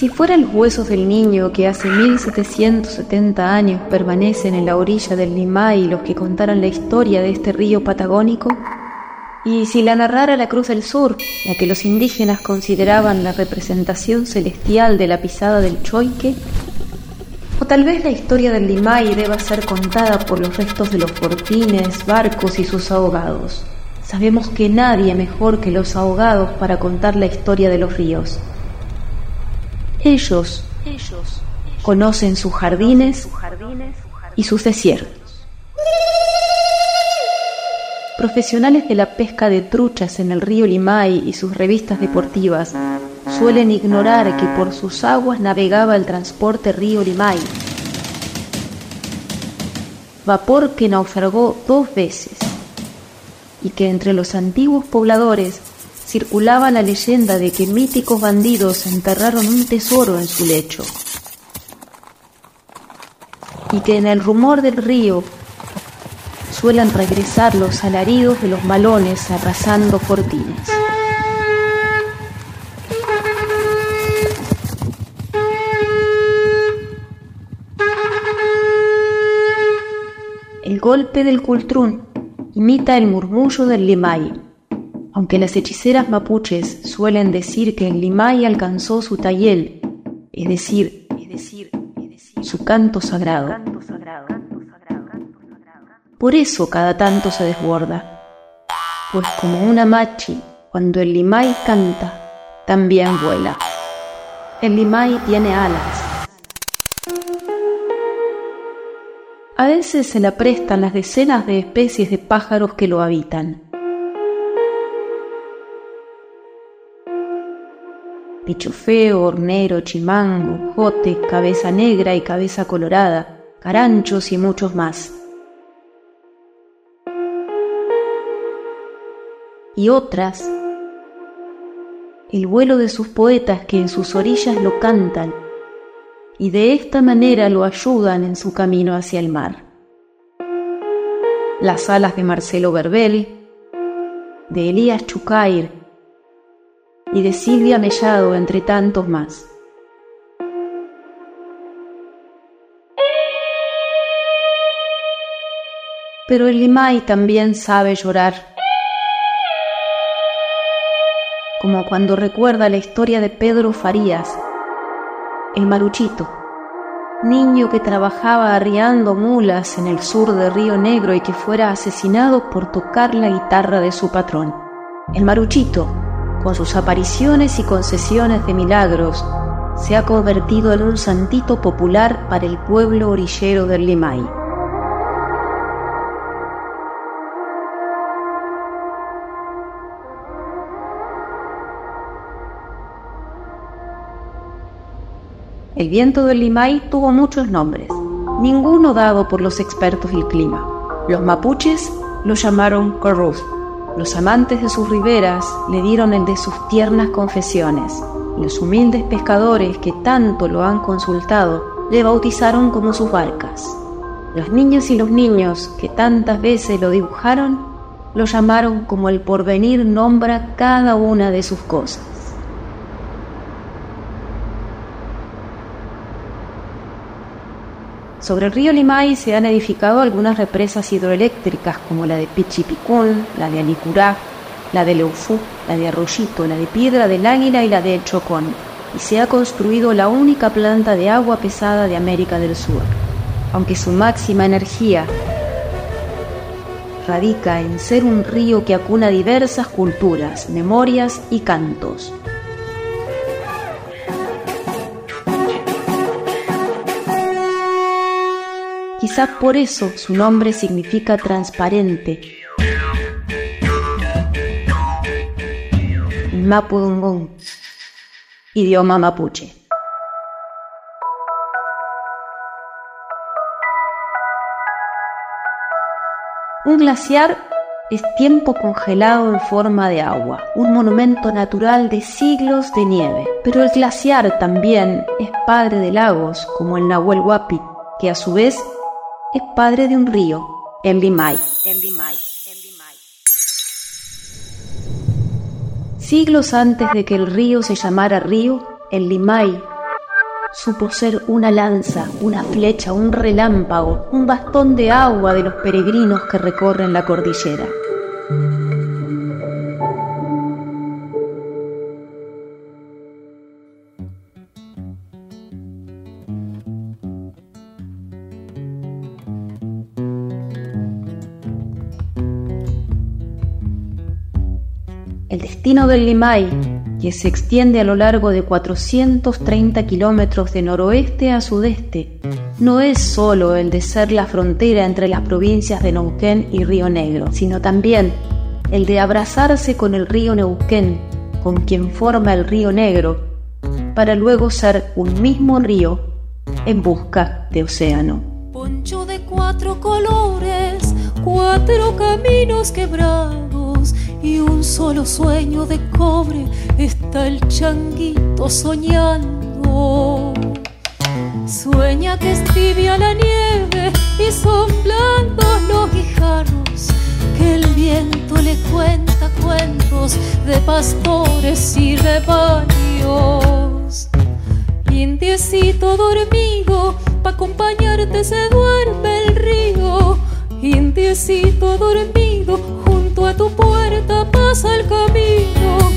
si fueran huesos del niño que hace 1770 años permanecen en la orilla del Limay los que contaran la historia de este río patagónico, y si la narrara la Cruz del Sur, la que los indígenas consideraban la representación celestial de la pisada del Choique, o tal vez la historia del Limay deba ser contada por los restos de los fortines, barcos y sus ahogados. Sabemos que nadie mejor que los ahogados para contar la historia de los ríos. Ellos, conocen sus jardines y sus desiertos. Profesionales de la pesca de truchas en el río Limay y sus revistas deportivas suelen ignorar que por sus aguas navegaba el transporte río Limay, vapor que naufragó dos veces y que entre los antiguos pobladores circulaba la leyenda de que míticos bandidos enterraron un tesoro en su lecho y que en el rumor del río suelen regresar los alaridos de los malones arrasando fortines. El golpe del cultrún imita el murmullo del limay, aunque las hechiceras mapuches suelen decir que el limay alcanzó su tayel, es decir, es decir, su canto sagrado. Por eso cada tanto se desborda, pues como una machi, cuando el limay canta, también vuela. El limay tiene alas. A veces se le prestan las decenas de especies de pájaros que lo habitan. Pichufeo, hornero, chimango, jote, cabeza negra y cabeza colorada, caranchos y muchos más. y otras el vuelo de sus poetas que en sus orillas lo cantan y de esta manera lo ayudan en su camino hacia el mar. Las alas de Marcelo Verbel, de Elías Chucair y de Silvia Mellado, entre tantos más. Pero el Limay también sabe llorar como cuando recuerda la historia de Pedro Farías, el maruchito, niño que trabajaba arriando mulas en el sur de Río Negro y que fuera asesinado por tocar la guitarra de su patrón. El maruchito, con sus apariciones y concesiones de milagros, se ha convertido en un santito popular para el pueblo orillero del Limay. El viento del Limay tuvo muchos nombres, ninguno dado por los expertos del clima. Los mapuches lo llamaron Corruz. Los amantes de sus riberas le dieron el de sus tiernas confesiones. Los humildes pescadores que tanto lo han consultado le bautizaron como sus barcas. Los niños y los niños que tantas veces lo dibujaron lo llamaron como el porvenir nombra cada una de sus cosas. Sobre el río Limay se han edificado algunas represas hidroeléctricas como la de Pichipicún, la de Alicurá, la de Leufú, la de Arroyito, la de Piedra del Águila y la de Chocón, y se ha construido la única planta de agua pesada de América del Sur, aunque su máxima energía radica en ser un río que acuna diversas culturas, memorias y cantos. Quizá por eso su nombre significa transparente. Mapudungún, idioma mapuche. Un glaciar es tiempo congelado en forma de agua, un monumento natural de siglos de nieve. Pero el glaciar también es padre de lagos, como el Nahuel Huapi, que a su vez es padre de un río, el Limay. Siglos antes de que el río se llamara río, el Limay supo ser una lanza, una flecha, un relámpago, un bastón de agua de los peregrinos que recorren la cordillera. El destino del Limay, que se extiende a lo largo de 430 kilómetros de noroeste a sudeste, no es solo el de ser la frontera entre las provincias de Neuquén y Río Negro, sino también el de abrazarse con el río Neuquén, con quien forma el río Negro, para luego ser un mismo río en busca de océano. Poncho de cuatro colores, cuatro caminos quebrados y un solo sueño de cobre está el changuito soñando. Sueña que es tibia la nieve y son blancos los guijarros, que el viento le cuenta cuentos de pastores y rebaños. Indiecito dormido, pa' acompañarte se duerme el río. Indiecito dormido, junto a tu puerta pasa el camino,